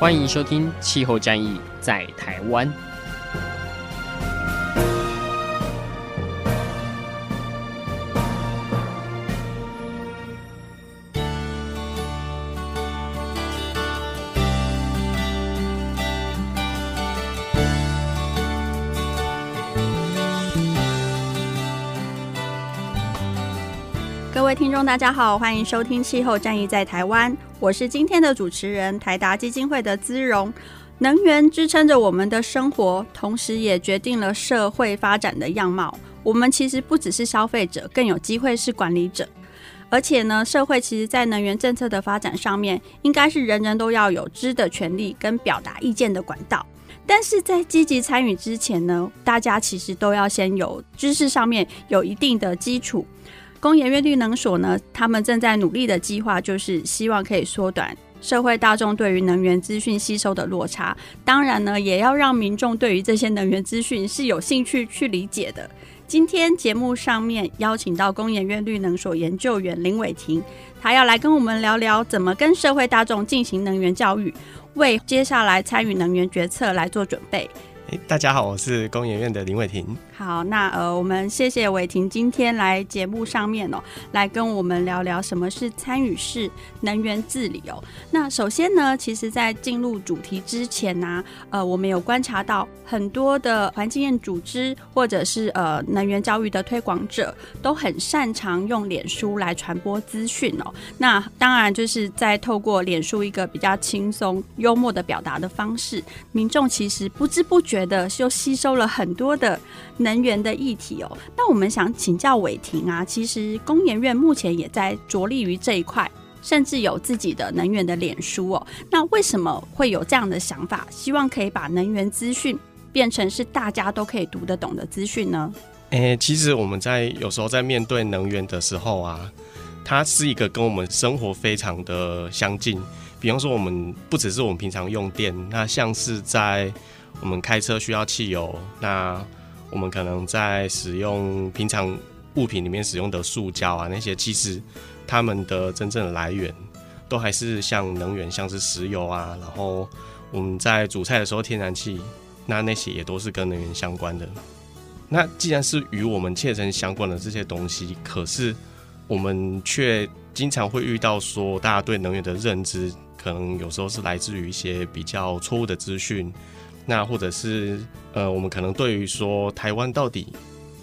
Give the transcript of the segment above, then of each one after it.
欢迎收听《气候战役在台湾》。大家好，欢迎收听《气候战役在台湾》，我是今天的主持人，台达基金会的姿蓉。能源支撑着我们的生活，同时也决定了社会发展的样貌。我们其实不只是消费者，更有机会是管理者。而且呢，社会其实在能源政策的发展上面，应该是人人都要有知的权利跟表达意见的管道。但是在积极参与之前呢，大家其实都要先有知识上面有一定的基础。工研院绿能所呢，他们正在努力的计划，就是希望可以缩短社会大众对于能源资讯吸收的落差。当然呢，也要让民众对于这些能源资讯是有兴趣去理解的。今天节目上面邀请到工研院绿能所研究员林伟庭，他要来跟我们聊聊怎么跟社会大众进行能源教育，为接下来参与能源决策来做准备。大家好，我是工研院的林伟庭。好，那呃，我们谢谢伟霆今天来节目上面哦，来跟我们聊聊什么是参与式能源治理哦。那首先呢，其实，在进入主题之前呢、呃，我们有观察到很多的环境组织或者是呃能源教育的推广者，都很擅长用脸书来传播资讯哦。那当然就是在透过脸书一个比较轻松幽默的表达的方式，民众其实不知不觉。的就吸收了很多的能能源的议题哦。那我们想请教伟霆啊，其实工研院目前也在着力于这一块，甚至有自己的能源的脸书哦。那为什么会有这样的想法？希望可以把能源资讯变成是大家都可以读得懂的资讯呢？诶、其实我们在有时候在面对能源的时候啊，它是一个跟我们生活非常的相近。比方说，我们不只是我们平常用电，那像是在我们开车需要汽油，那我们可能在使用平常物品里面使用的塑胶啊，那些其实它们的真正的来源都还是像能源，像是石油啊，然后我们在煮菜的时候天然气，那那些也都是跟能源相关的。那既然是与我们切身相关的这些东西，可是我们却经常会遇到说，大家对能源的认知可能有时候是来自于一些比较错误的资讯。那或者是呃，我们可能对于说台湾到底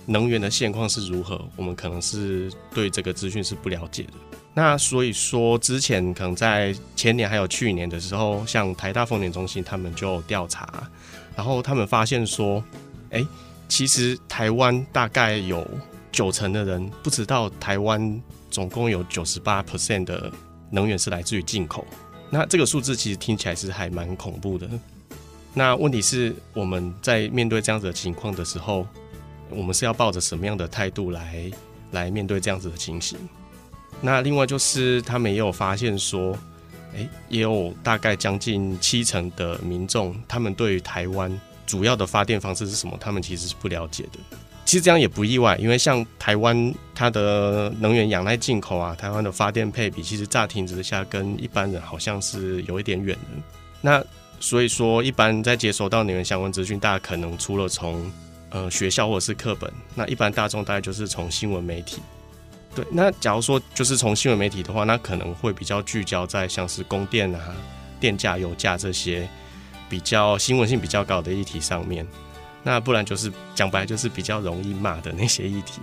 能源的现况是如何，我们可能是对这个资讯是不了解的。那所以说，之前可能在前年还有去年的时候，像台大风电中心他们就调查，然后他们发现说，哎、其实台湾大概有九成的人不知道台湾总共有九十八 percent 的能源是来自于进口。那这个数字其实听起来是还蛮恐怖的。那问题是，我们在面对这样子的情况的时候，我们是要抱着什么样的态度来来面对这样子的情形？那另外就是，他们也有发现说，诶、也有大概将近七成的民众，他们对于台湾主要的发电方式是什么，他们其实是不了解的。其实这样也不意外，因为像台湾它的能源仰赖进口啊，台湾的发电配比，其实乍听之下跟一般人好像是有一点远的。那所以说，一般在接收到你们相关资讯，大家可能除了从呃学校或者是课本，那一般大众大概就是从新闻媒体。对，那假如说就是从新闻媒体的话，那可能会比较聚焦在像是供电啊、电价、油价这些比较新闻性比较高的议题上面。那不然就是讲白就是比较容易骂的那些议题。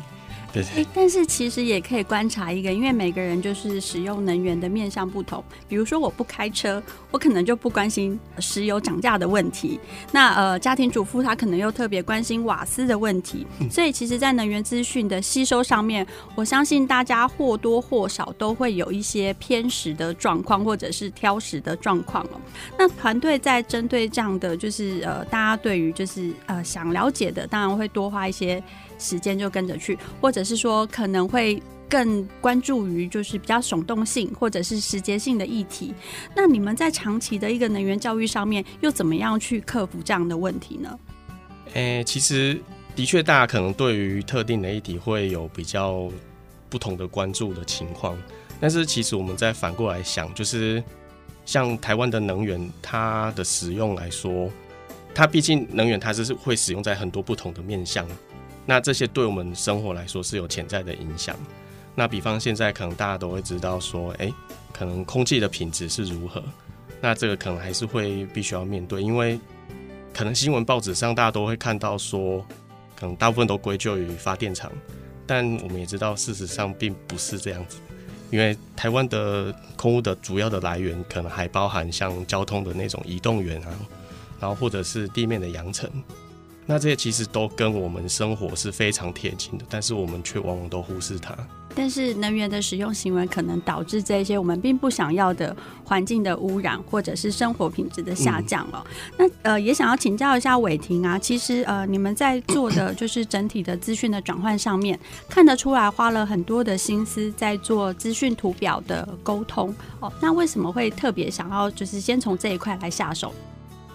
但是其实也可以观察一个，因为每个人就是使用能源的面向不同。比如说，我不开车，我可能就不关心石油涨价的问题。那呃，家庭主妇她可能又特别关心瓦斯的问题。所以，其实，在能源资讯的吸收上面，我相信大家或多或少都会有一些偏食的状况，或者是挑食的状况哦。那团队在针对这样的，就是呃，大家对于就是呃想了解的，当然会多花一些。时间就跟着去，或者是说可能会更关注于就是比较耸动性或者是时节性的议题。那你们在长期的一个能源教育上面，又怎么样去克服这样的问题呢？诶、其实的确，大家可能对于特定的议题会有比较不同的关注的情况，但是其实我们再反过来想，就是像台湾的能源，它的使用来说，它毕竟能源它是会使用在很多不同的面向。那这些对我们生活来说是有潜在的影响。那比方现在可能大家都会知道说，哎、可能空气的品质是如何。那这个可能还是会必须要面对，因为可能新闻报纸上大家都会看到说，可能大部分都归咎于发电厂。但我们也知道，事实上并不是这样子。因为台湾的空污的主要的来源，可能还包含像交通的那种移动源啊，然后或者是地面的扬尘。那这些其实都跟我们生活是非常贴近的，但是我们却往往都忽视它。但是能源的使用行为可能导致这些我们并不想要的环境的污染，或者是生活品质的下降了。嗯、那呃，也想要请教一下伟霆啊，其实呃，你们在做的 就是整体的资讯的转换上面，看得出来花了很多的心思在做资讯图表的沟通哦。那为什么会特别想要就是先从这一块来下手？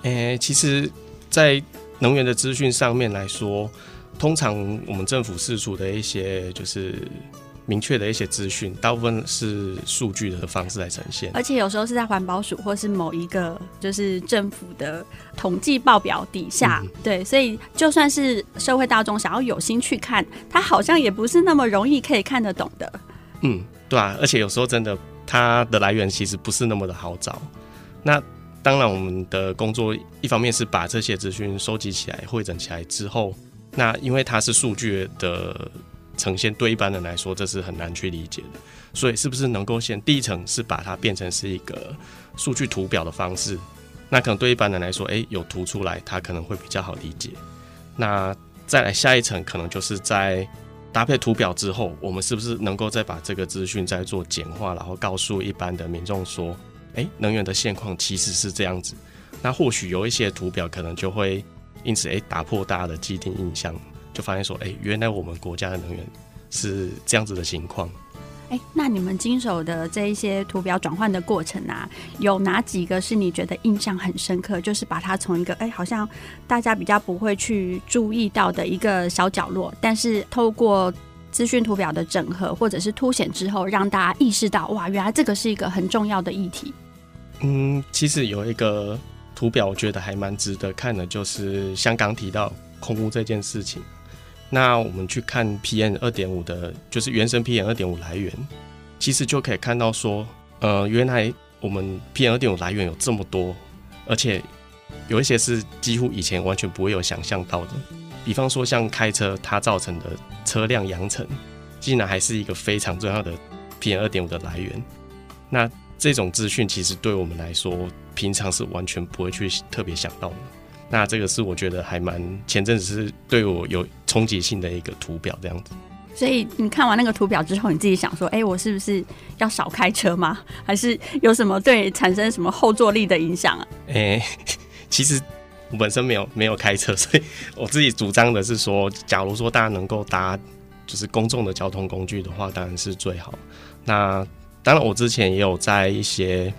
诶、欸，其实，在能源的资讯上面来说，通常我们政府释出的一些就是明确的一些资讯，大部分是数据的方式来呈现，而且有时候是在环保署或是某一个就是政府的统计报表底下，嗯、对，所以就算是社会大众想要有心去看，它好像也不是那么容易可以看得懂的。嗯，对啊，而且有时候真的它的来源其实不是那么的好找。那当然，我们的工作一方面是把这些资讯收集起来、汇整起来之后，那因为它是数据的呈现，对一般人来说这是很难去理解的。所以，是不是能够先第一层是把它变成是一个数据图表的方式？那可能对一般人来说，诶，有图出来，它可能会比较好理解。那再来下一层，可能就是在搭配图表之后，我们是不是能够再把这个资讯再做简化，然后告诉一般的民众说，诶，能源的现况其实是这样子，那或许有一些图表可能就会因此诶打破大家的既定印象，就发现说，诶，原来我们国家的能源是这样子的情况。诶，那你们经手的这一些图表转换的过程啊，有哪几个是你觉得印象很深刻？就是把它从一个诶好像大家比较不会去注意到的一个小角落，但是透过资讯图表的整合或者是凸显之后，让大家意识到哇，原来这个是一个很重要的议题。嗯，其实有一个图表，我觉得还蛮值得看的，就是香港提到空污这件事情。那我们去看 PM 二点五的，就是原生 PM 二点五来源，其实就可以看到说，呃，原来我们 PM 二点五来源有这么多，而且有一些是几乎以前完全不会有想象到的。比方说，像开车它造成的车辆扬尘，竟然还是一个非常重要的 PM 二点五的来源。那这种资讯其实对我们来说，平常是完全不会去特别想到的。那这个是我觉得还蛮前阵子是对我有冲击性的一个图表，这样子。所以你看完那个图表之后，你自己想说，哎，我是不是要少开车吗？还是有什么对产生什么后坐力的影响啊？哎，其实我本身没有没有开车，所以我自己主张的是说，假如说大家能够搭就是公众的交通工具的话，当然是最好。那当然，我之前也有在一些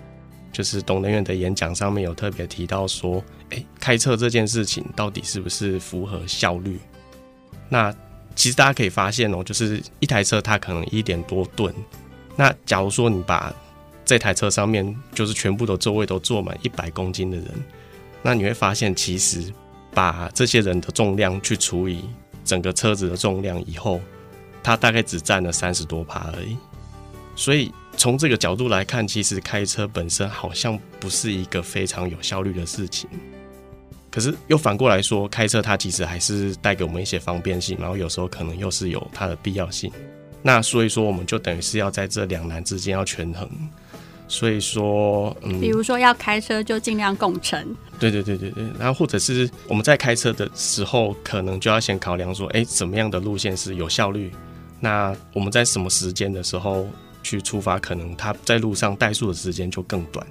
就是懂能源的演讲上面有特别提到说，诶，开车这件事情到底是不是符合效率？那其实大家可以发现哦，就是一台车它可能一点多吨，那假如说你把这台车上面就是全部的座位都坐满一百公斤的人，那你会发现其实把这些人的重量去除以整个车子的重量以后，它大概只占了三十多趴而已，所以。从这个角度来看，其实开车本身好像不是一个非常有效率的事情。可是又反过来说，开车它其实还是带给我们一些方便性，然后有时候可能又是有它的必要性。那所以说，我们就等于是要在这两难之间要权衡。所以说，嗯，比如说要开车就尽量共乘。对对对对对，然后或者是我们在开车的时候，可能就要先考量说，哎，怎么样的路线是有效率？那我们在什么时间的时候去出发，可能它在路上怠速的时间就更短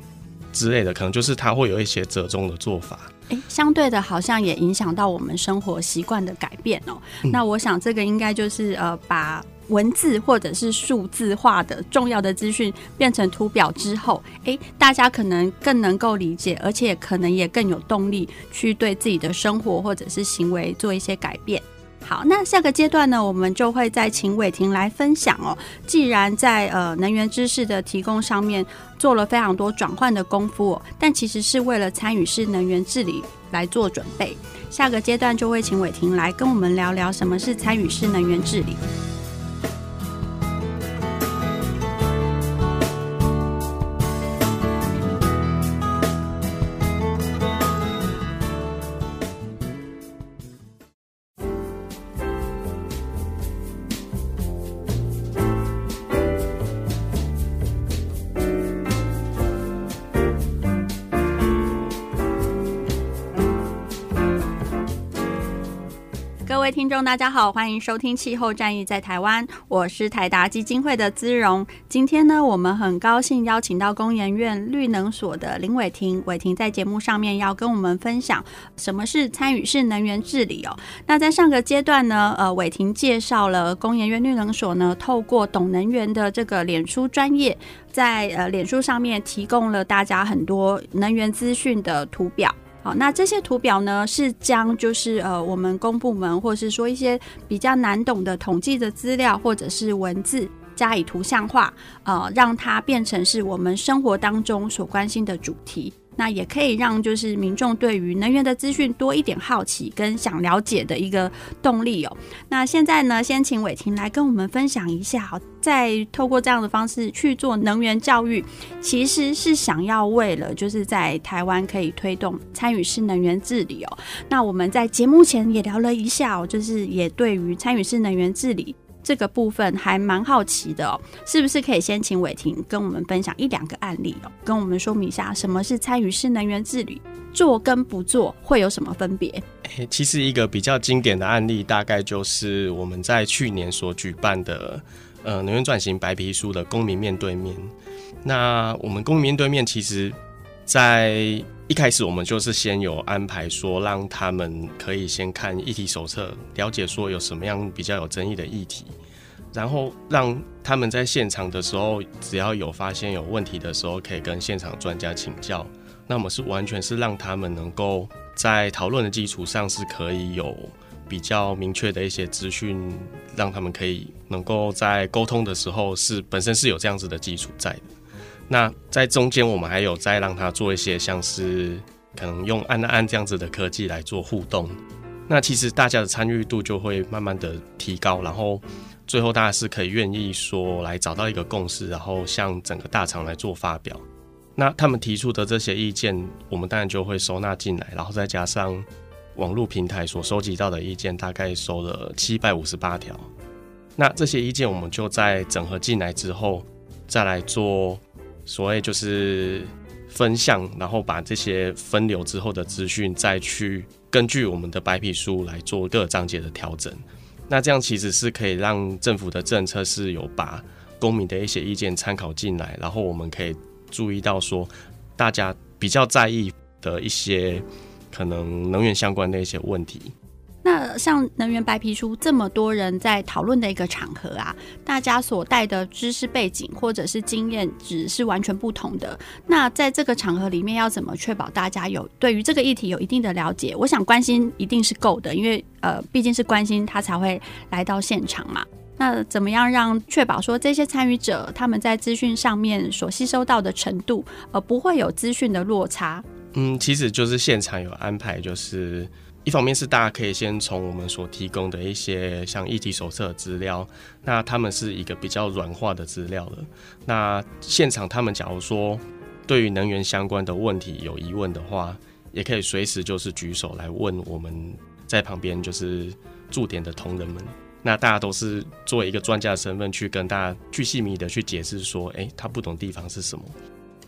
之类的，可能就是它会有一些折中的做法。哎，相对的，好像也影响到我们生活习惯的改变哦。嗯，那我想这个应该就是呃把。文字或者是数字化的重要的资讯变成图表之后，诶，大家可能更能够理解，而且可能也更有动力去对自己的生活或者是行为做一些改变。好，那下个阶段呢，我们就会再请伟婷来分享哦。既然在呃能源知识的提供上面做了非常多转换的功夫，但其实是为了参与式能源治理来做准备。下个阶段就会请伟婷来跟我们聊聊什么是参与式能源治理。众，大家好，欢迎收听《气候战役在台湾》，我是台达基金会的姿荣。今天呢，我们很高兴邀请到工研院绿能所的林伟婷，伟婷在节目上面要跟我们分享什么是参与式能源治理哦。那在上个阶段呢，呃，伟婷介绍了工研院绿能所呢，透过懂能源的这个脸书专业，在呃脸书上面提供了大家很多能源资讯的图表。好，那这些图表呢，是将就是呃，我们公部门或是说一些比较难懂的统计的资料或者是文字加以图像化，呃，让它变成是我们生活当中所关心的主题。那也可以让就是民众对于能源的资讯多一点好奇跟想了解的一个动力哦。那现在呢，先请伟婷来跟我们分享一下，在透过这样的方式去做能源教育，其实是想要为了就是在台湾可以推动参与式能源治理哦。那我们在节目前也聊了一下哦，就是也对于参与式能源治理。这个部分还蛮好奇的，是不是可以先请伟婷跟我们分享一两个案例哦，跟我们说明一下什么是参与式能源治理，做跟不做会有什么分别？其实一个比较经典的案例，大概就是我们在去年所举办的呃能源转型白皮书的公民面对面。那我们公民面对面，其实在一开始我们就是先有安排说，让他们可以先看议题手册，了解说有什么样比较有争议的议题。然后让他们在现场的时候，只要有发现有问题的时候，可以跟现场专家请教。那么是完全是让他们能够在讨论的基础上，是可以有比较明确的一些资讯，让他们可以能够在沟通的时候是本身是有这样子的基础在的。那在中间，我们还有再让他做一些像是可能用按按这样子的科技来做互动。那其实大家的参与度就会慢慢的提高，然后。最后，大家是可以愿意说来找到一个共识，然后向整个大厂来做发表。那他们提出的这些意见，我们当然就会收纳进来，然后再加上网络平台所收集到的意见，大概收了七百五十八条。那这些意见，我们就在整合进来之后，再来做所谓就是分项，然后把这些分流之后的资讯，再去根据我们的白皮书来做各章节的调整。那这样其实是可以让政府的政策是有把公民的一些意见参考进来，然后我们可以注意到说，大家比较在意的一些可能能源相关的一些问题。那像能源白皮书这么多人在讨论的一个场合啊，大家所带的知识背景或者是经验值是完全不同的。那在这个场合里面，要怎么确保大家有对于这个议题有一定的了解？我想关心一定是够的，因为呃毕竟是关心他才会来到现场嘛。那怎么样让确保说这些参与者他们在资讯上面所吸收到的程度，呃不会有资讯的落差？嗯，其实就是现场有安排，就是。一方面是大家可以先从我们所提供的一些像议题手册资料，那他们是一个比较软化的资料了。那现场他们假如说对于能源相关的问题有疑问的话，也可以随时就是举手来问我们在旁边就是驻点的同仁们。那大家都是作为一个专家的身份去跟大家去细密的去解释说，诶，他不懂地方是什么？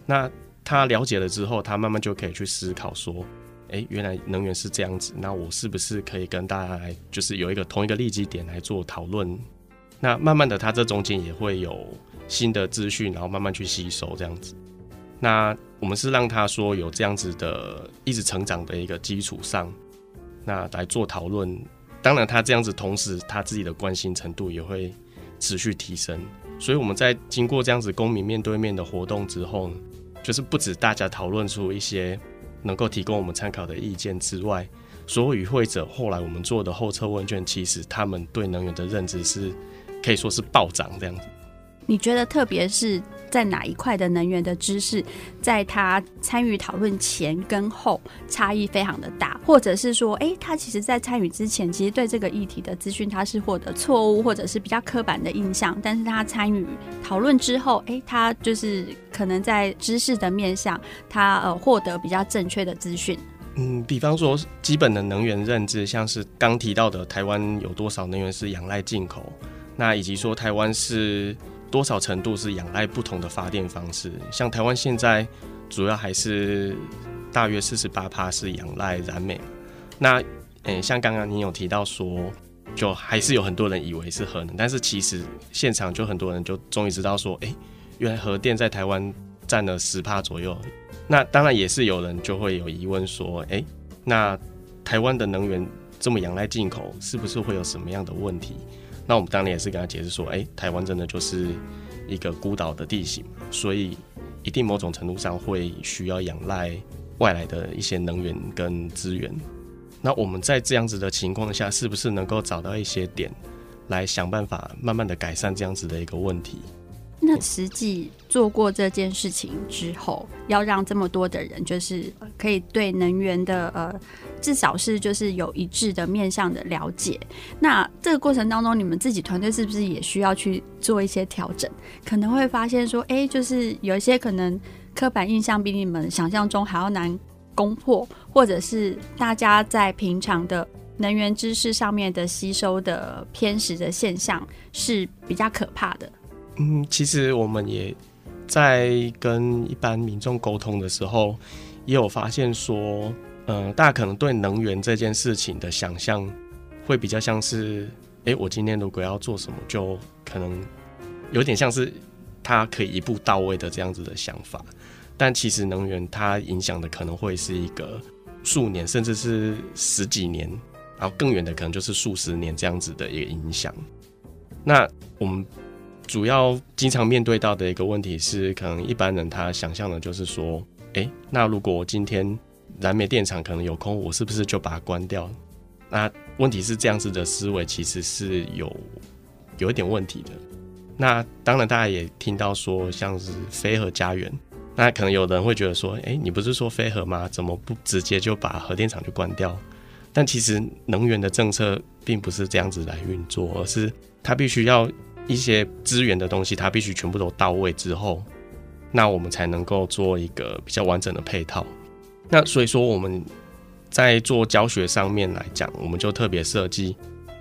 那他了解了之后，他慢慢就可以去思考说，诶，原来能源是这样子，那我是不是可以跟大家来，就是有一个同一个利基点来做讨论？那慢慢的，他这中间也会有新的资讯，然后慢慢去吸收这样子。那我们是让他说有这样子的一直成长的一个基础上，那来做讨论。当然，他这样子，同时他自己的关心程度也会持续提升。所以我们在经过这样子公民面对面的活动之后，就是不止大家讨论出一些能够提供我们参考的意见之外，所有与会者后来我们做的后测问卷，其实他们对能源的认知是可以说是暴涨这样子。你觉得特别是在哪一块的能源的知识，在他参与讨论前跟后差异非常的大，或者是说，哎，他其实在参与之前，其实对这个议题的资讯他是获得错误或者是比较刻板的印象，但是他参与讨论之后，哎，他就是可能在知识的面向，他呃获得比较正确的资讯。嗯，比方说基本的能源认知，像是刚提到的台湾有多少能源是仰赖进口，那以及说台湾是。多少程度是仰赖不同的发电方式？像台湾现在主要还是大约四十八趴是仰赖燃煤。那，诶、像刚刚你有提到说，就还是有很多人以为是核能，但是其实现场就很多人就终于知道说，诶、原来核电在台湾占了十趴左右。那当然也是有人就会有疑问说，诶、那台湾的能源这么仰赖进口，是不是会有什么样的问题？那我们当年也是跟他解释说，哎、台湾真的就是一个孤岛的地形，所以一定某种程度上会需要仰赖外来的一些能源跟资源。那我们在这样子的情况下，是不是能够找到一些点，来想办法慢慢的改善这样子的一个问题？那实际做过这件事情之后，要让这么多的人，就是可以对能源的呃，至少是就是有一致的面向的了解。那这个过程当中，你们自己团队是不是也需要去做一些调整？可能会发现说，哎、就是有一些可能刻板印象比你们想象中还要难攻破，或者是大家在平常的能源知识上面的吸收的偏食的现象是比较可怕的。嗯，其实我们也在跟一般民众沟通的时候，也有发现说，嗯、大家可能对能源这件事情的想象会比较像是，哎，我今天如果要做什么，就可能有点像是它可以一步到位的这样子的想法。但其实能源它影响的可能会是一个数年，甚至是十几年，然后更远的可能就是数十年这样子的一个影响。那我们。主要经常面对到的一个问题是，可能一般人他想象的就是说，诶、那如果我今天燃煤电厂可能有空，我是不是就把它关掉？那问题是这样子的思维其实是有有一点问题的。那当然大家也听到说，像是飞核家园，那可能有人会觉得说，诶、你不是说飞核吗？怎么不直接就把核电厂就关掉？但其实能源的政策并不是这样子来运作，而是它必须要。一些资源的东西，它必须全部都到位之后，那我们才能够做一个比较完整的配套。那所以说，我们在做教学上面来讲，我们就特别设计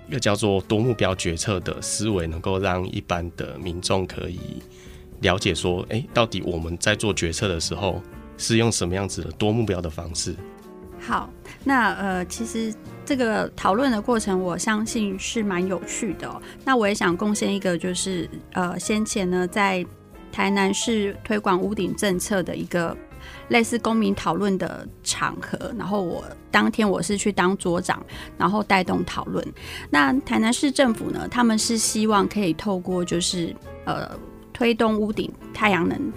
一个叫做多目标决策的思维，能够让一般的民众可以了解说，哎，到底我们在做决策的时候是用什么样子的多目标的方式。好，那呃，其实这个讨论的过程，我相信是蛮有趣的。那我也想贡献一个，就是呃，先前呢，在台南市推广屋顶政策的一个类似公民讨论的场合，然后我当天我是去当桌长，然后带动讨论。那台南市政府呢，他们是希望可以透过就是呃，推动屋顶太阳能。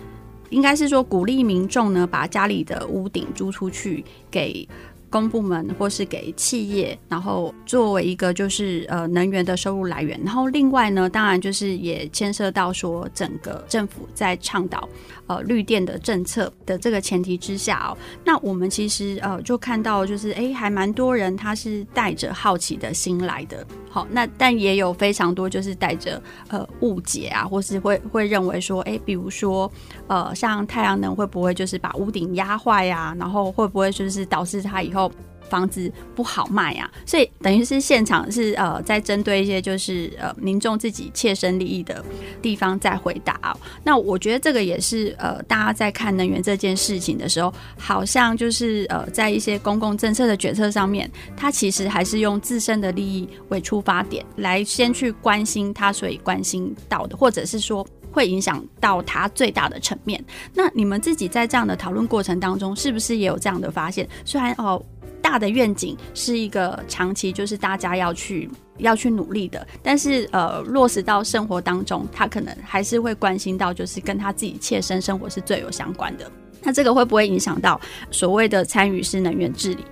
应该是说鼓励民众呢，把家里的屋顶租出去给公部门或是给企业，然后作为一个就是呃能源的收入来源。然后另外呢，当然就是也牵涉到说整个政府在倡导呃绿电的政策的这个前提之下哦，那我们其实呃就看到就是哎还蛮多人他是带着好奇的心来的。好，那但也有非常多就是带着呃误解啊，或是会会认为说，哎，比如说呃，像太阳能会不会就是把屋顶压坏呀？然后会不会就是导致它以后？房子不好卖啊，所以等于是现场是呃在针对一些就是呃民众自己切身利益的地方在回答哦。那我觉得这个也是呃大家在看能源这件事情的时候，好像就是呃在一些公共政策的决策上面，他其实还是用自身的利益为出发点来先去关心他所以关心到的，或者是说会影响到他最大的层面。那你们自己在这样的讨论过程当中，是不是也有这样的发现？虽然哦。大的愿景是一个长期，就是大家要去要去努力的，但是呃，落实到生活当中，他可能还是会关心到，就是跟他自己切身生活是最有相关的。那这个会不会影响到所谓的参与式能源治理？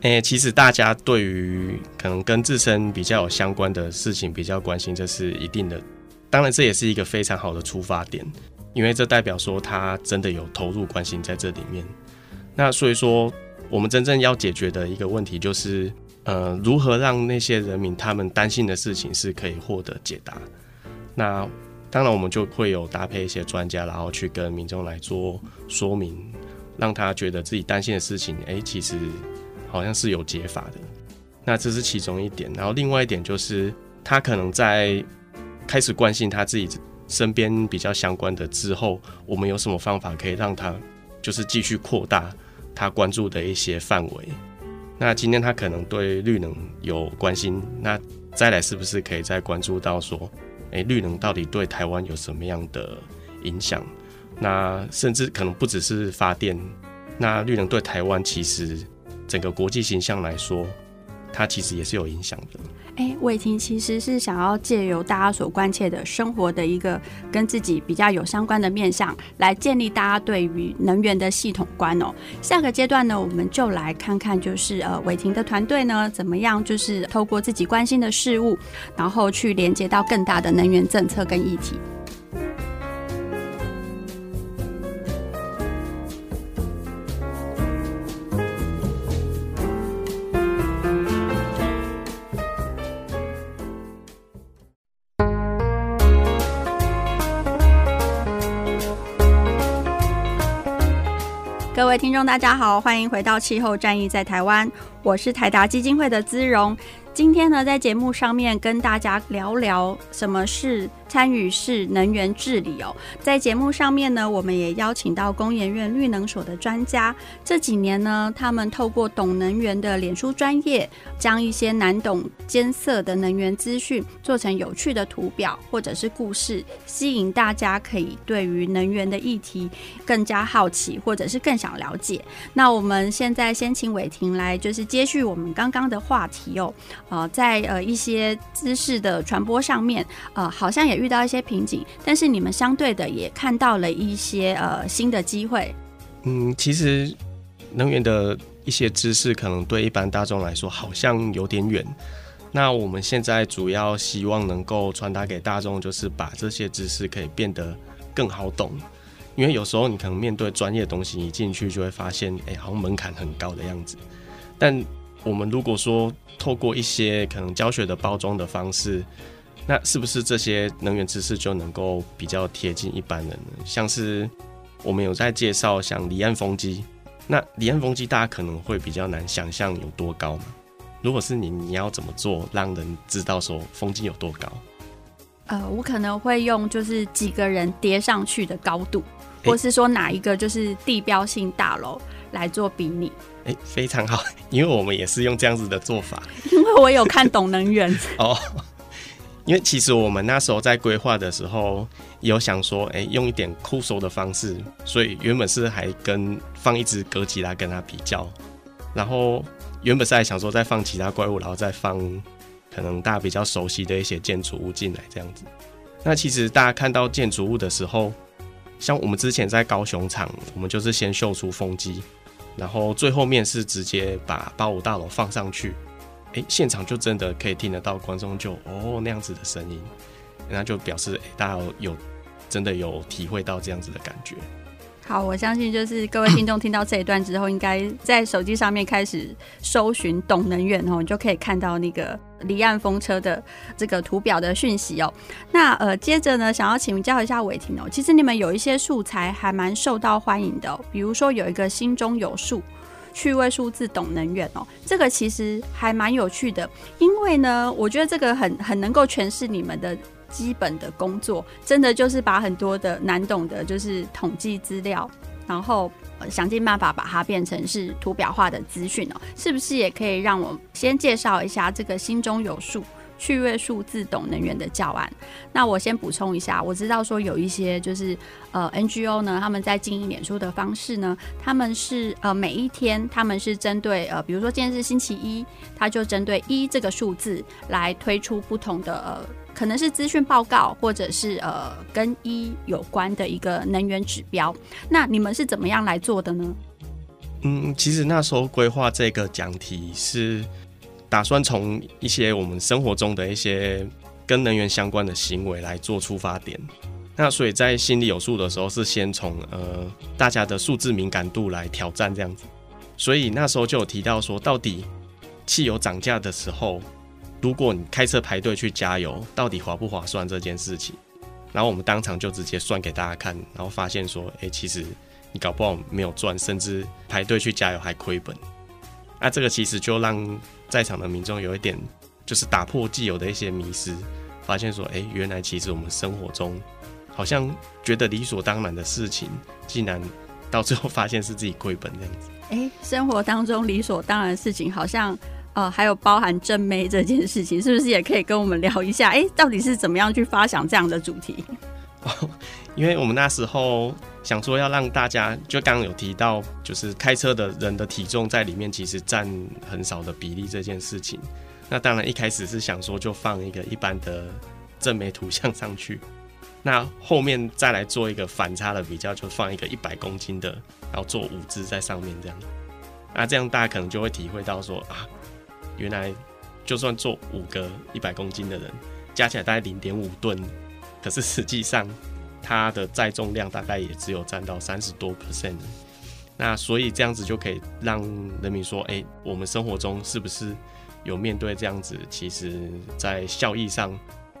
诶、其实大家对于可能跟自身比较有相关的事情比较关心，这是一定的。当然，这也是一个非常好的出发点，因为这代表说他真的有投入关心在这里面。那所以说。我们真正要解决的一个问题就是，呃，如何让那些人民他们担心的事情是可以获得解答。那当然，我们就会有搭配一些专家，然后去跟民众来做说明，让他觉得自己担心的事情，哎，其实好像是有解法的。那这是其中一点。然后另外一点就是，他可能在开始关心他自己身边比较相关的之后，我们有什么方法可以让他就是继续扩大。他关注的一些范围，那今天他可能对绿能有关心，那再来是不是可以再关注到说，诶、绿能到底对台湾有什么样的影响？那甚至可能不只是发电，那绿能对台湾其实整个国际形象来说，它其实也是有影响的。哎，伟霆其实是想要借由大家所关切的生活的一个跟自己比较有相关的面向，来建立大家对于能源的系统观哦。下个阶段呢，我们就来看看，就是呃，伟霆的团队呢，怎么样，就是透过自己关心的事物，然后去连接到更大的能源政策跟议题。各位听众，大家好，欢迎回到《气候战役在台湾》，我是台达基金会的姿荣。今天呢，在节目上面跟大家聊聊什么是参与式能源治理哦。在节目上面呢，我们也邀请到工研院绿能所的专家。这几年呢，他们透过懂能源的脸书专业，将一些难懂艰涩的能源资讯做成有趣的图表或者是故事，吸引大家可以对于能源的议题更加好奇，或者是更想了解。那我们现在先请伟霆来，就是接续我们刚刚的话题哦。呃，在呃一些知识的传播上面，呃，好像也遇到一些瓶颈，但是你们相对的也看到了一些呃新的机会。嗯，其实能源的一些知识可能对一般大众来说好像有点远。那我们现在主要希望能够传达给大众，就是把这些知识可以变得更好懂。因为有时候你可能面对专业的东西，一进去就会发现，哎，好像门槛很高的样子。但我们如果说透过一些可能教学的包装的方式，那是不是这些能源知识就能够比较贴近一般人呢？像是我们有在介绍像离岸风机，那离岸风机大家可能会比较难想象有多高嘛？如果是你，你要怎么做让人知道说风机有多高？呃，我可能会用就是几个人叠上去的高度，或是说哪一个就是地标性大楼来做比拟。哎，非常好，因为我们也是用这样子的做法。因为我有看懂能源 哦，因为其实我们那时候在规划的时候，有想说，哎，用一点酷搜的方式，所以原本是还跟放一只哥吉拉跟他比较，然后原本是还想说再放其他怪物，然后再放可能大家比较熟悉的一些建筑物进来这样子。那其实大家看到建筑物的时候，像我们之前在高雄场，我们就是先秀出风机。然后最后面是直接把八五大楼放上去，哎，现场就真的可以听得到观众就哦那样子的声音，那就表示哎大家有真的有体会到这样子的感觉。好，我相信就是各位听众听到这一段之后，应该在手机上面开始搜寻“懂能源”哦，你就可以看到那个离岸风车的这个图表的讯息哦。那呃，接着呢，想要请教一下伟霆哦，其实你们有一些素材还蛮受到欢迎的哦，比如说有一个心中有数。趣味数字懂能源哦，这个其实还蛮有趣的，因为呢，我觉得这个很很能够诠释你们的基本的工作，真的就是把很多的难懂的，就是统计资料，然后想尽办法把它变成是图表化的资讯哦，是不是也可以让我先介绍一下这个心中有数？趣味数字懂能源的教案，那我先补充一下，我知道说有一些就是呃 NGO 呢，他们在经营脸书的方式呢，他们是呃每一天他们是针对呃比如说今天是星期一，他就针对一这个数字来推出不同的呃可能是资讯报告，或者是呃跟一有关的一个能源指标。那你们是怎么样来做的呢？嗯，其实那时候规划这个讲题是。打算从一些我们生活中的一些跟能源相关的行为来做出发点，那所以在心里有数的时候，是先从呃大家的数字敏感度来挑战这样子，所以那时候就有提到说，到底汽油涨价的时候，如果你开车排队去加油，到底划不划算这件事情，然后我们当场就直接算给大家看，然后发现说，哎、其实你搞不好没有赚，甚至排队去加油还亏本，那这个其实就让。在场的民众有一点，就是打破既有的一些迷失，发现说，哎、原来其实我们生活中好像觉得理所当然的事情，竟然到最后发现是自己亏本这样子。哎、生活当中理所当然的事情，好像呃，还有包含正妹这件事情，是不是也可以跟我们聊一下？哎、到底是怎么样去发想这样的主题？哦，因为我们那时候。想说要让大家，就刚刚有提到，就是开车的人的体重在里面其实占很少的比例这件事情。那当然一开始是想说就放一个一般的正美图像上去，那后面再来做一个反差的比较，就放一个一百公斤的，然后做五只在上面这样。那这样大家可能就会体会到说啊，原来就算做五个一百公斤的人，加起来大概零点五吨，可是实际上。它的载重量大概也只有占到三十多 percent，那所以这样子就可以让人民说，哎、我们生活中是不是有面对这样子，其实在效益上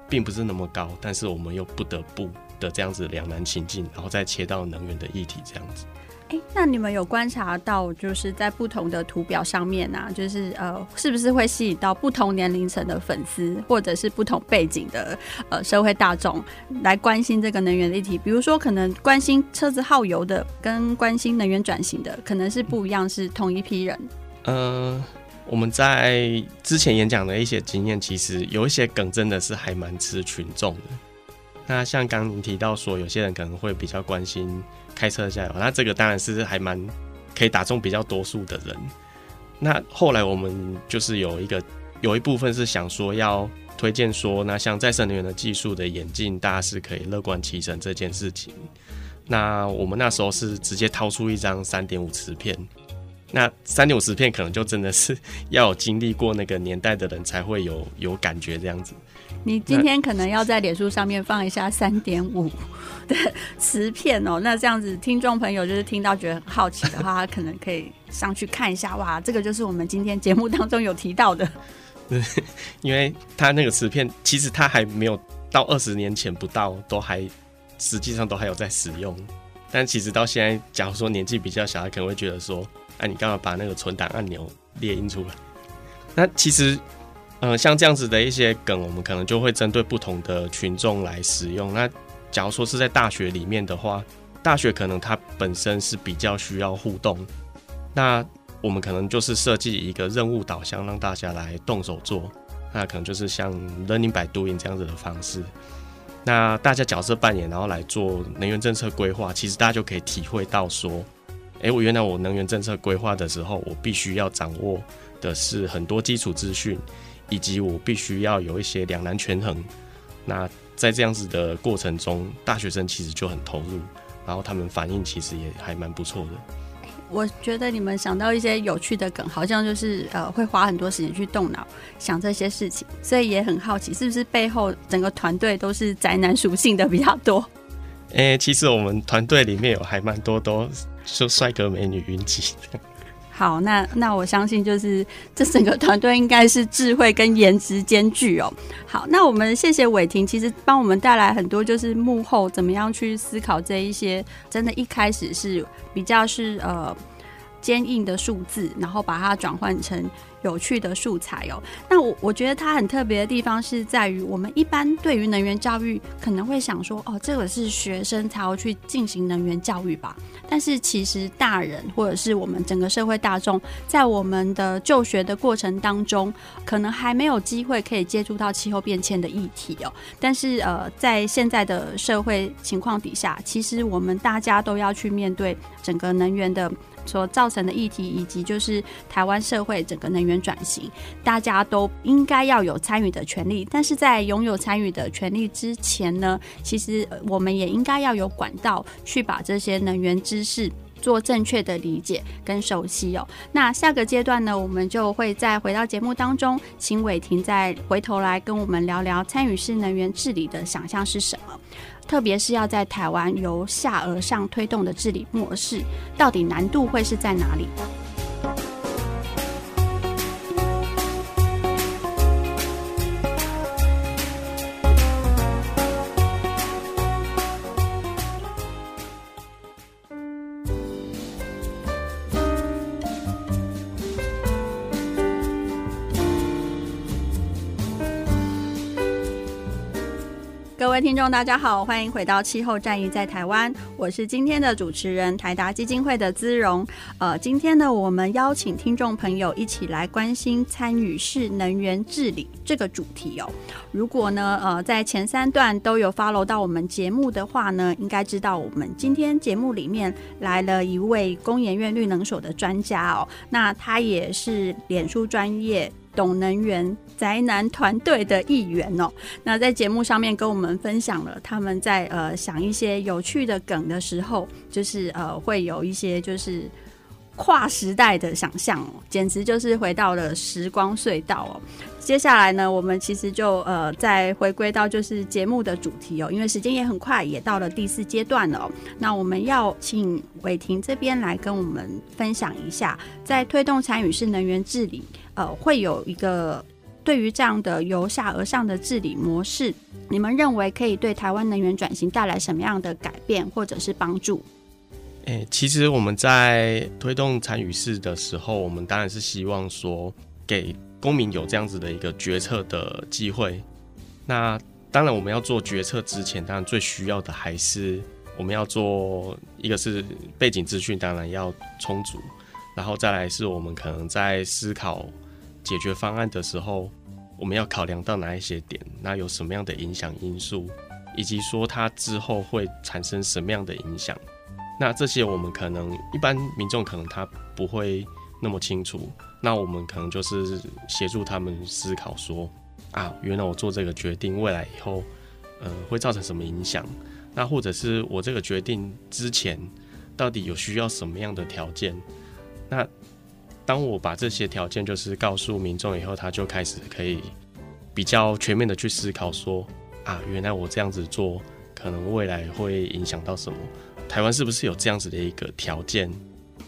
并不是那么高，但是我们又不得不的这样子两难情境，然后再切到能源的议题这样子。哎，那你们有观察到，就是在不同的图表上面啊，就是呃，是不是会吸引到不同年龄层的粉丝，或者是不同背景的呃社会大众来关心这个能源议题？比如说，可能关心车子耗油的，跟关心能源转型的，可能是不一样，是同一批人。呃，我们在之前演讲的一些经验，其实有一些梗真的是还蛮吃群众的。那像刚您提到说，有些人可能会比较关心。开车加油，那这个当然是还蛮可以打中比较多数的人。那后来我们就是有一个有一部分是想说要推荐说，那像再生能源的技术的演进，大家是可以乐观其成这件事情。那我们那时候是直接掏出一张三点五磁片，那三点五磁片可能就真的是 要有经历过那个年代的人才会有有感觉这样子。你今天可能要在脸书上面放一下三点五的磁片哦，那这样子听众朋友就是听到觉得很好奇的话，他可能可以上去看一下。哇，这个就是我们今天节目当中有提到的。对，因为他那个磁片其实他还没有到二十年前不到，都还实际上都还有在使用。但其实到现在，假如说年纪比较小，他可能会觉得说，哎，你干嘛把那个存档按钮列印出来？那其实。嗯、像这样子的一些梗，我们可能就会针对不同的群众来使用。那假如说是在大学里面的话，大学可能它本身是比较需要互动，那我们可能就是设计一个任务导向，让大家来动手做。那可能就是像 learning by doing 这样子的方式。那大家角色扮演，然后来做能源政策规划，其实大家就可以体会到说，哎、我原来我能源政策规划的时候，我必须要掌握的是很多基础资讯。以及我必须要有一些两难权衡，那在这样子的过程中，大学生其实就很投入，然后他们反应其实也还蛮不错的。我觉得你们想到一些有趣的梗，好像就是呃会花很多时间去动脑想这些事情，所以也很好奇，是不是背后整个团队都是宅男属性的比较多？诶、欸，其实我们团队里面有还蛮多都是帅哥美女云集的。好，那那我相信就是这整个团队应该是智慧跟颜值兼具哦。好，那我们谢谢伟霆，其实帮我们带来很多就是幕后怎么样去思考这一些，真的，一开始是比较是呃。坚硬的数字，然后把它转换成有趣的素材哦。那我我觉得它很特别的地方是在于，我们一般对于能源教育可能会想说，哦，这个是学生才要去进行能源教育吧。但是其实大人或者是我们整个社会大众，在我们的就学的过程当中，可能还没有机会可以接触到气候变迁的议题哦。但是呃，在现在的社会情况底下，其实我们大家都要去面对整个能源的。所造成的议题，以及就是台湾社会整个能源转型，大家都应该要有参与的权利。但是在拥有参与的权利之前呢，其实我们也应该要有管道去把这些能源知识做正确的理解跟熟悉哦。那下个阶段呢，我们就会再回到节目当中，请伟霆再回头来跟我们聊聊参与式能源治理的想象是什么。特别是要在台湾由下而上推动的治理模式，到底难度会是在哪里？听众，大家好，欢迎回到气候战役在台湾，我是今天的主持人台达基金会的姿蓉。呃，今天呢，我们邀请听众朋友一起来关心参与式能源治理这个主题哦。如果呢，呃，在前三段都有 follow 到我们节目的话呢，应该知道我们今天节目里面来了一位工研院绿能所的专家哦，那他也是脸书专业。懂能源宅男团队的一员哦，那在节目上面跟我们分享了他们在呃想一些有趣的梗的时候，就是呃会有一些就是跨时代的想象哦，简直就是回到了时光隧道哦。接下来呢，我们其实就呃再回归到就是节目的主题哦，因为时间也很快，也到了第四阶段了。那我们要请伟霆这边来跟我们分享一下，在推动参与式能源治理。呃，会有一个对于这样的由下而上的治理模式，你们认为可以对台湾能源转型带来什么样的改变或者是帮助？欸，其实我们在推动参与式的时候，我们当然是希望说给公民有这样子的一个决策的机会。那当然，我们要做决策之前，当然最需要的还是我们要做一个是背景资讯，当然要充足，然后再来是我们可能在思考。解决方案的时候，我们要考量到哪一些点？那有什么样的影响因素，以及说它之后会产生什么样的影响？那这些我们可能一般民众可能他不会那么清楚。那我们可能就是协助他们思考说，啊，原来我做这个决定，未来以后，呃，会造成什么影响？那或者是我这个决定之前，到底有需要什么样的条件？那当我把这些条件就是告诉民众以后，他就开始可以比较全面的去思考说，啊，原来我这样子做，可能未来会影响到什么？台湾是不是有这样子的一个条件？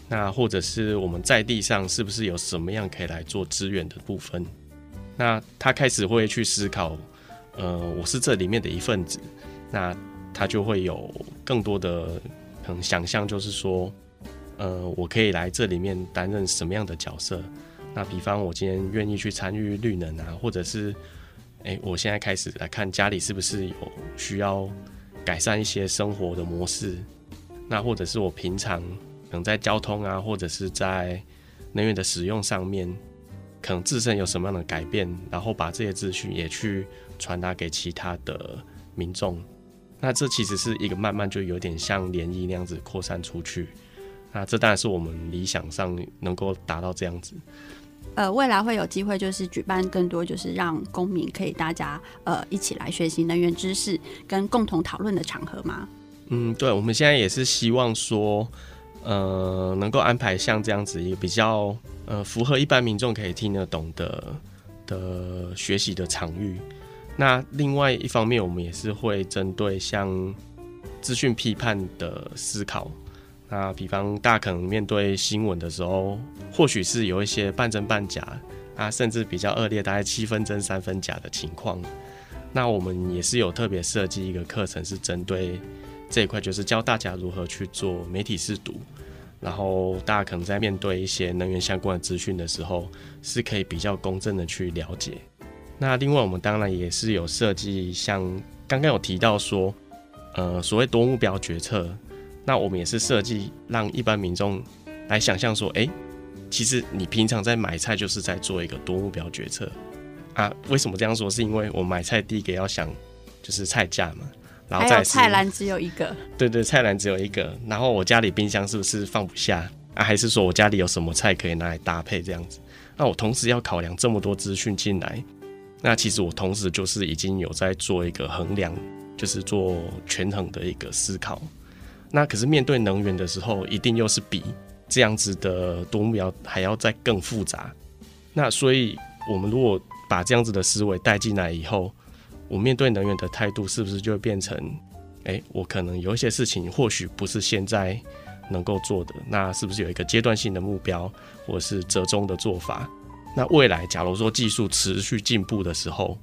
那或者是我们在地上是不是有什么样可以来做支援的部分？那他开始会去思考，呃，我是这里面的一份子，那他就会有更多的可能想象，就是说。呃，我可以来这里面担任什么样的角色？那比方我今天愿意去参与绿能啊，或者是，哎，我现在开始来看家里是不是有需要改善一些生活的模式？那或者是我平常可能在交通啊，或者是在能源的使用上面，可能自身有什么样的改变，然后把这些资讯也去传达给其他的民众。那这其实是一个慢慢就有点像涟漪那样子扩散出去。那这当然是我们理想上能够达到这样子。呃，未来会有机会就是举办更多，就是让公民可以大家呃一起来学习能源知识跟共同讨论的场合吗？嗯，对，我们现在也是希望说，呃，能够安排像这样子一个比较呃符合一般民众可以听得懂的的学习的场域。那另外一方面，我们也是会针对像资讯批判的思考。那比方大家可能面对新闻的时候，或许是有一些半真半假啊，甚至比较恶劣，大概七分真三分假的情况。那我们也是有特别设计一个课程，是针对这一块，就是教大家如何去做媒体试读。然后大家可能在面对一些能源相关的资讯的时候，是可以比较公正的去了解。那另外，我们当然也是有设计，像刚刚有提到说，呃，所谓多目标决策，那我们也是设计让一般民众来想象说，哎，其实你平常在买菜就是在做一个多目标决策啊。为什么这样说？是因为我买菜第一个要想就是菜价嘛。然后再菜篮只有一个，对对，菜篮只有一个。然后我家里冰箱是不是放不下啊？还是说我家里有什么菜可以拿来搭配这样子？那我同时要考量这么多资讯进来，那其实我同时就是已经有在做一个衡量，就是做权衡的一个思考。那可是面对能源的时候，一定又是比这样子的多目标还要再更复杂。那所以我们如果把这样子的思维带进来以后，我面对能源的态度是不是就会变成，哎，我可能有一些事情或许不是现在能够做的，那是不是有一个阶段性的目标，或是折中的做法？那未来假如说技术持续进步的时候，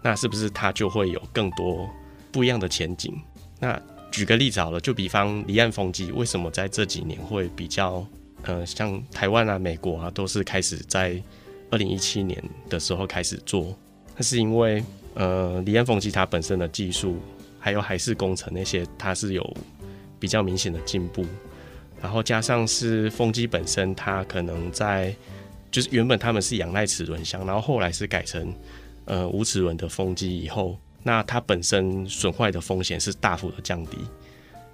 那是不是它就会有更多不一样的前景？那举个例子好了，就比方离岸风机，为什么在这几年会比较，呃，像台湾啊、美国啊，都是开始在二零一七年的时候开始做，那是因为。呃，离岸风机它本身的技术，还有海事工程那些，它是有比较明显的进步。然后加上是风机本身，它可能在就是原本他们是仰赖齿轮箱，然后后来是改成呃无齿轮的风机以后，那它本身损坏的风险是大幅的降低。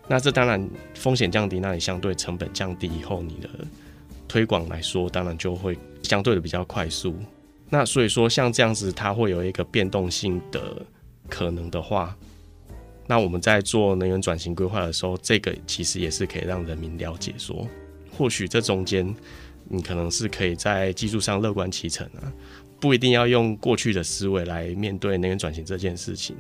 那这当然风险降低，那你相对成本降低以后，你的推广来说，当然就会相对的比较快速。那所以说，像这样子，它会有一个变动性的可能的话，那我们在做能源转型规划的时候，这个其实也是可以让人民了解说，或许这中间你可能是可以在技术上乐观其成啊，不一定要用过去的思维来面对能源转型这件事情，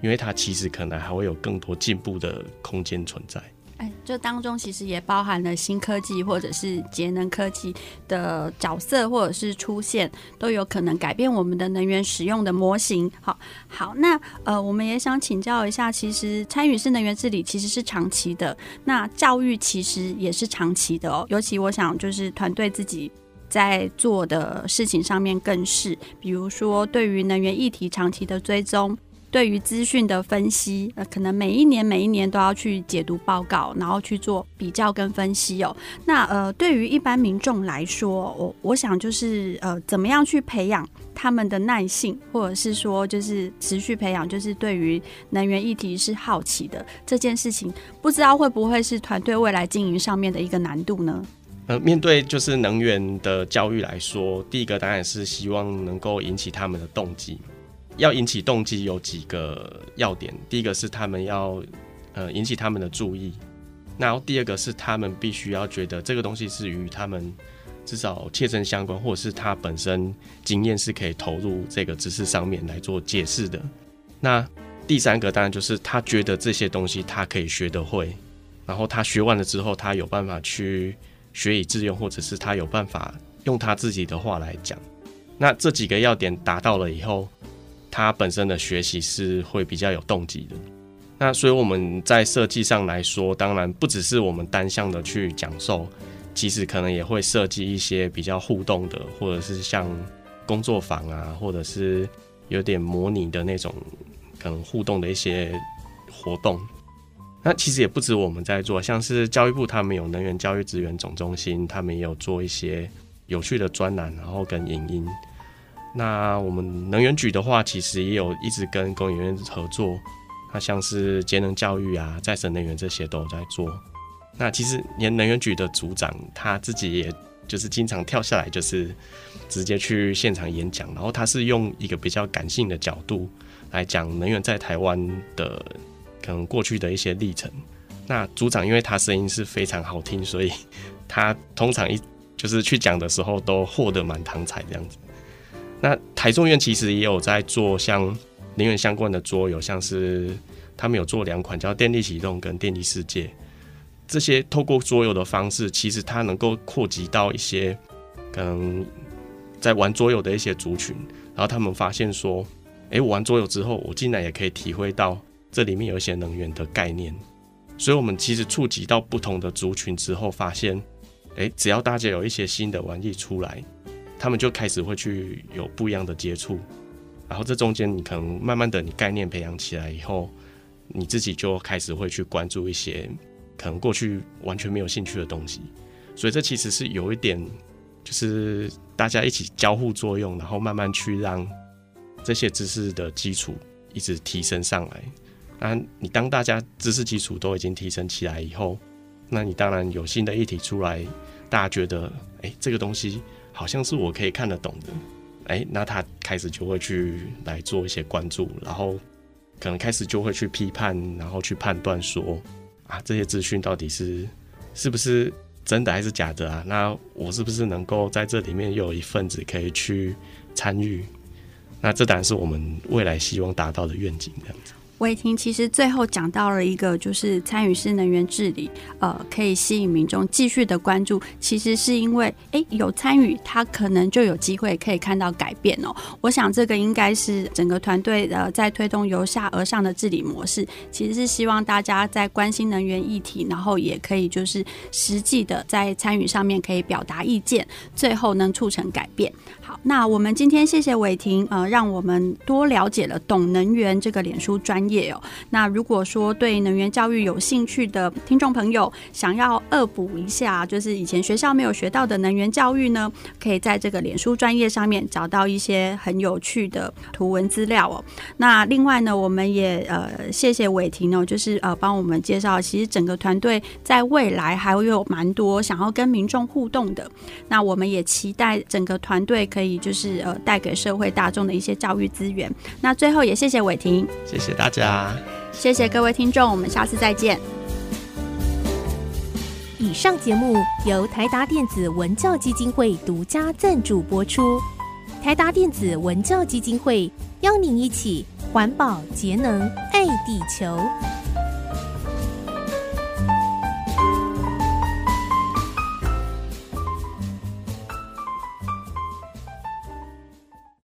因为它其实可能还会有更多进步的空间存在。哎这当中其实也包含了新科技或者是节能科技的角色，或者是出现，都有可能改变我们的能源使用的模型。好，好，那呃，我们也想请教一下，其实参与式能源治理其实是长期的，那教育其实也是长期的哦。尤其我想，就是团队自己在做的事情上面更是，比如说对于能源议题长期的追踪。对于资讯的分析，呃，可能每一年每一年都要去解读报告，然后去做比较跟分析哦。那呃，对于一般民众来说，我我想就是呃，怎么样去培养他们的耐性，或者是说就是持续培养，就是对于能源议题是好奇的这件事情，不知道会不会是团队未来经营上面的一个难度呢？呃，面对就是能源的教育来说，第一个当然是希望能够引起他们的动机。要引起动机有几个要点，第一个是他们要呃引起他们的注意，然后第二个是他们必须要觉得这个东西是与他们至少切身相关，或者是他本身经验是可以投入这个知识上面来做解释的。那第三个当然就是他觉得这些东西他可以学得会，然后他学完了之后，他有办法去学以致用，或者是他有办法用他自己的话来讲。那这几个要点达到了以后。他本身的学习是会比较有动机的，那所以我们在设计上来说，当然不只是我们单向的去讲授，其实可能也会设计一些比较互动的，或者是像工作坊啊，或者是有点模拟的那种可能互动的一些活动。那其实也不止我们在做，像是教育部他们有能源教育资源总中心，他们也有做一些有趣的专栏，然后跟影音。那我们能源局的话，其实也有一直跟工研院合作，那像是节能教育啊、再生能源这些都有在做。那其实连能源局的组长他自己也就是经常跳下来，就是直接去现场演讲，然后他是用一个比较感性的角度来讲能源在台湾的可能过去的一些历程。那组长因为他声音是非常好听，所以 他通常一就是去讲的时候都获得满堂彩这样子。那台中院其实也有在做像能源相关的桌游，像是他们有做两款叫电力启动跟电力世界。这些透过桌游的方式，其实它能够扩及到一些可能在玩桌游的一些族群，然后他们发现说，哎，我玩桌游之后，我竟然也可以体会到这里面有一些能源的概念。所以，我们其实触及到不同的族群之后，发现，哎，只要大家有一些新的玩意出来，他们就开始会去有不一样的接触。然后这中间，你可能慢慢的，你概念培养起来以后，你自己就开始会去关注一些。可能过去完全没有兴趣的东西，所以这其实是有一点，就是大家一起交互作用，然后慢慢去让这些知识的基础一直提升上来。那你当大家知识基础都已经提升起来以后，那你当然有新的议题出来，大家觉得，哎，这个东西好像是我可以看得懂的，哎，那他开始就会去来做一些关注，然后可能开始就会去批判，然后去判断说。啊，这些资讯到底是是不是真的还是假的啊？那我是不是能够在这里面又有一份子可以去参与？那这当然是我们未来希望达到的愿景，这样子。伟霆其实最后讲到了一个，就是参与式能源治理，呃，可以吸引民众继续的关注。其实是因为，哎，有参与，他可能就有机会可以看到改变哦。我想这个应该是整个团队呃在推动由下而上的治理模式，其实是希望大家在关心能源议题，然后也可以就是实际的在参与上面可以表达意见，最后能促成改变。好，那我们今天谢谢伟霆，呃，让我们多了解了懂能源这个脸书专。业哦，那如果说对能源教育有兴趣的听众朋友，想要恶补一下，就是以前学校没有学到的能源教育呢，可以在这个脸书专业上面找到一些很有趣的图文资料哦。那另外呢，我们也呃谢谢伟庭哦，就是呃帮我们介绍，其实整个团队在未来还会有蛮多想要跟民众互动的。那我们也期待整个团队可以就是呃带给社会大众的一些教育资源。那最后也谢谢伟庭，谢谢大家。谢谢各位听众，我们下次再见。以上节目由台达电子文教基金会独家赞助播出。台达电子文教基金会邀您一起环保节能爱地球。